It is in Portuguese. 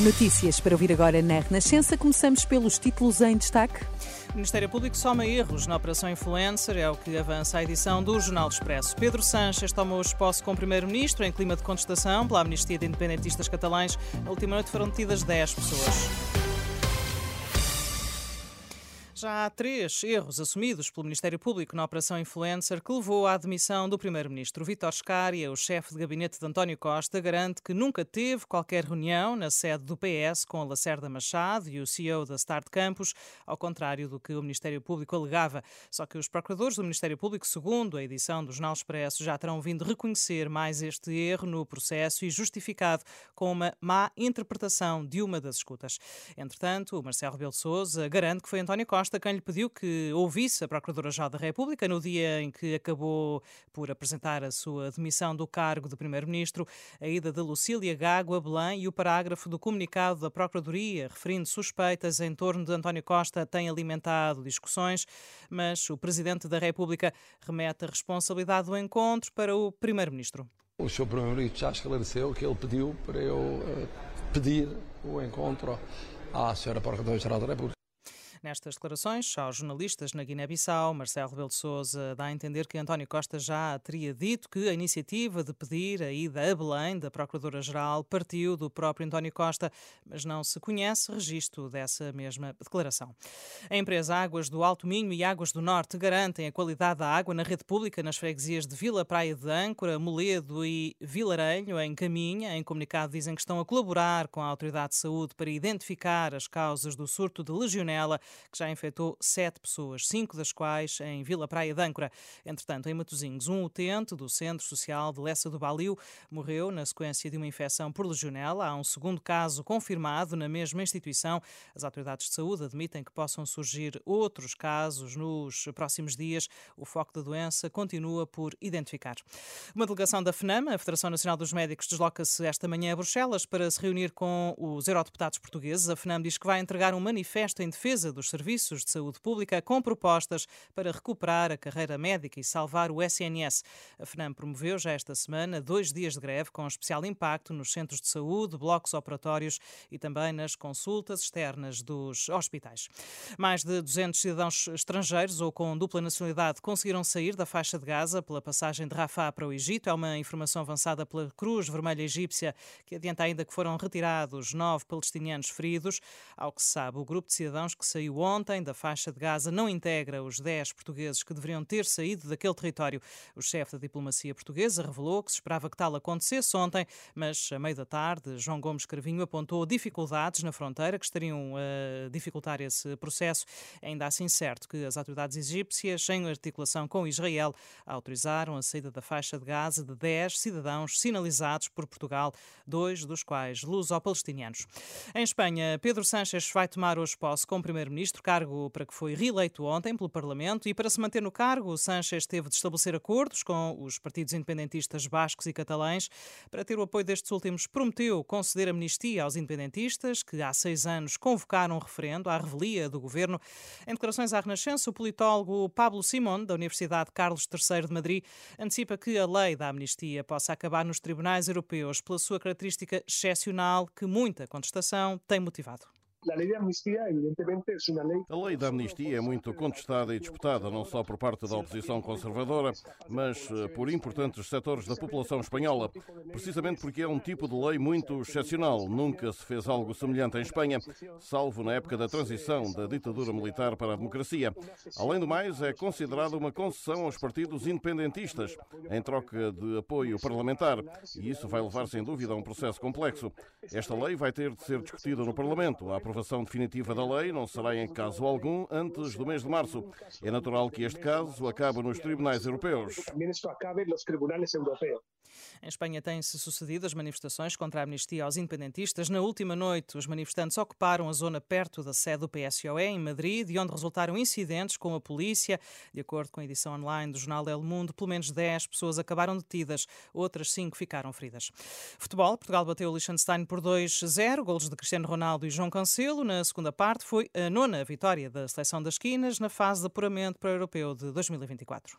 Notícias para ouvir agora na Renascença. Começamos pelos títulos em destaque. O Ministério Público soma erros na Operação Influencer, é o que avança a edição do Jornal Expresso. Pedro Sanches tomou posse como Primeiro-Ministro em clima de contestação pela amnistia de independentistas catalães. Na última noite foram detidas 10 pessoas. Já há três erros assumidos pelo Ministério Público na Operação Influencer que levou à admissão do Primeiro-Ministro. Vítor Scária, o chefe de gabinete de António Costa, garante que nunca teve qualquer reunião na sede do PS com Lacerda Machado e o CEO da Start Campus, ao contrário do que o Ministério Público alegava. Só que os procuradores do Ministério Público, segundo a edição do Jornal Expresso, já terão vindo reconhecer mais este erro no processo e justificado com uma má interpretação de uma das escutas. Entretanto, o Marcelo Rebelo Sousa garante que foi António Costa Costa quem lhe pediu que ouvisse a Procuradora-Geral da República no dia em que acabou por apresentar a sua demissão do cargo de Primeiro-Ministro, a ida de Lucília Gago a Belém e o parágrafo do comunicado da Procuradoria referindo suspeitas em torno de António Costa tem alimentado discussões, mas o Presidente da República remete a responsabilidade do encontro para o Primeiro-Ministro. O Sr. Primeiro-Ministro já esclareceu que ele pediu para eu uh, pedir o encontro à Sra. Procuradora-Geral da República. Nestas declarações aos jornalistas na Guiné-Bissau, Marcelo Rebelo de Sousa dá a entender que António Costa já teria dito que a iniciativa de pedir a ida a Belém da Procuradora-Geral partiu do próprio António Costa, mas não se conhece registro dessa mesma declaração. A empresa Águas do Alto Minho e Águas do Norte garantem a qualidade da água na rede pública nas freguesias de Vila Praia de Âncora, Moledo e Vilarejo, em Caminha. Em comunicado dizem que estão a colaborar com a Autoridade de Saúde para identificar as causas do surto de legionela que já infectou sete pessoas, cinco das quais em Vila Praia de Âncora. Entretanto, em Matosinhos, um utente do Centro Social de Lessa do Baliu morreu na sequência de uma infecção por legionela. Há um segundo caso confirmado na mesma instituição. As autoridades de saúde admitem que possam surgir outros casos nos próximos dias. O foco da doença continua por identificar. Uma delegação da FNAM, a Federação Nacional dos Médicos, desloca-se esta manhã a Bruxelas para se reunir com os eurodeputados portugueses. A FNAM diz que vai entregar um manifesto em defesa do dos serviços de saúde pública com propostas para recuperar a carreira médica e salvar o SNS. A FNAM promoveu já esta semana dois dias de greve com especial impacto nos centros de saúde, blocos operatórios e também nas consultas externas dos hospitais. Mais de 200 cidadãos estrangeiros ou com dupla nacionalidade conseguiram sair da faixa de Gaza pela passagem de Rafah para o Egito. É uma informação avançada pela Cruz Vermelha Egípcia, que adianta ainda que foram retirados nove palestinianos feridos. Ao que se sabe, o grupo de cidadãos que saiu ontem da faixa de Gaza não integra os 10 portugueses que deveriam ter saído daquele território. O chefe da diplomacia portuguesa revelou que se esperava que tal acontecesse ontem, mas a meio da tarde, João Gomes Carvinho apontou dificuldades na fronteira que estariam a dificultar esse processo. Ainda assim, certo que as autoridades egípcias, em articulação com Israel, autorizaram a saída da faixa de Gaza de 10 cidadãos sinalizados por Portugal, dois dos quais luso-palestinianos. Em Espanha, Pedro Sánchez vai tomar hoje posse como primeiro-ministro Primeiro-Ministro, cargo para que foi reeleito ontem pelo Parlamento, e para se manter no cargo, Sánchez teve de estabelecer acordos com os partidos independentistas bascos e catalães. Para ter o apoio destes últimos, prometeu conceder amnistia aos independentistas, que há seis anos convocaram um referendo à revelia do governo. Em declarações à Renascença, o politólogo Pablo Simón, da Universidade Carlos III de Madrid, antecipa que a lei da amnistia possa acabar nos tribunais europeus pela sua característica excepcional que muita contestação tem motivado. A lei da amnistia é muito contestada e disputada, não só por parte da oposição conservadora, mas eh, por importantes setores da população espanhola, precisamente porque é um tipo de lei muito excepcional. Nunca se fez algo semelhante em Espanha, salvo na época da transição da ditadura militar para a democracia. Além do mais, é considerada uma concessão aos partidos independentistas, em troca de apoio parlamentar, e isso vai levar sem dúvida a um processo complexo. Esta lei vai ter de ser discutida no Parlamento. A aprovação definitiva da lei não será em caso algum antes do mês de março. É natural que este caso acabe nos tribunais europeus. Em Espanha têm-se sucedido as manifestações contra a amnistia aos independentistas. Na última noite, os manifestantes ocuparam a zona perto da sede do PSOE, em Madrid, de onde resultaram incidentes com a polícia. De acordo com a edição online do jornal El Mundo, pelo menos 10 pessoas acabaram detidas, outras 5 ficaram feridas. Futebol, Portugal bateu o Liechtenstein por 2-0, golos de Cristiano Ronaldo e João Cancelo. Na segunda parte, foi a nona vitória da seleção das esquinas na fase de apuramento para o Europeu de 2024.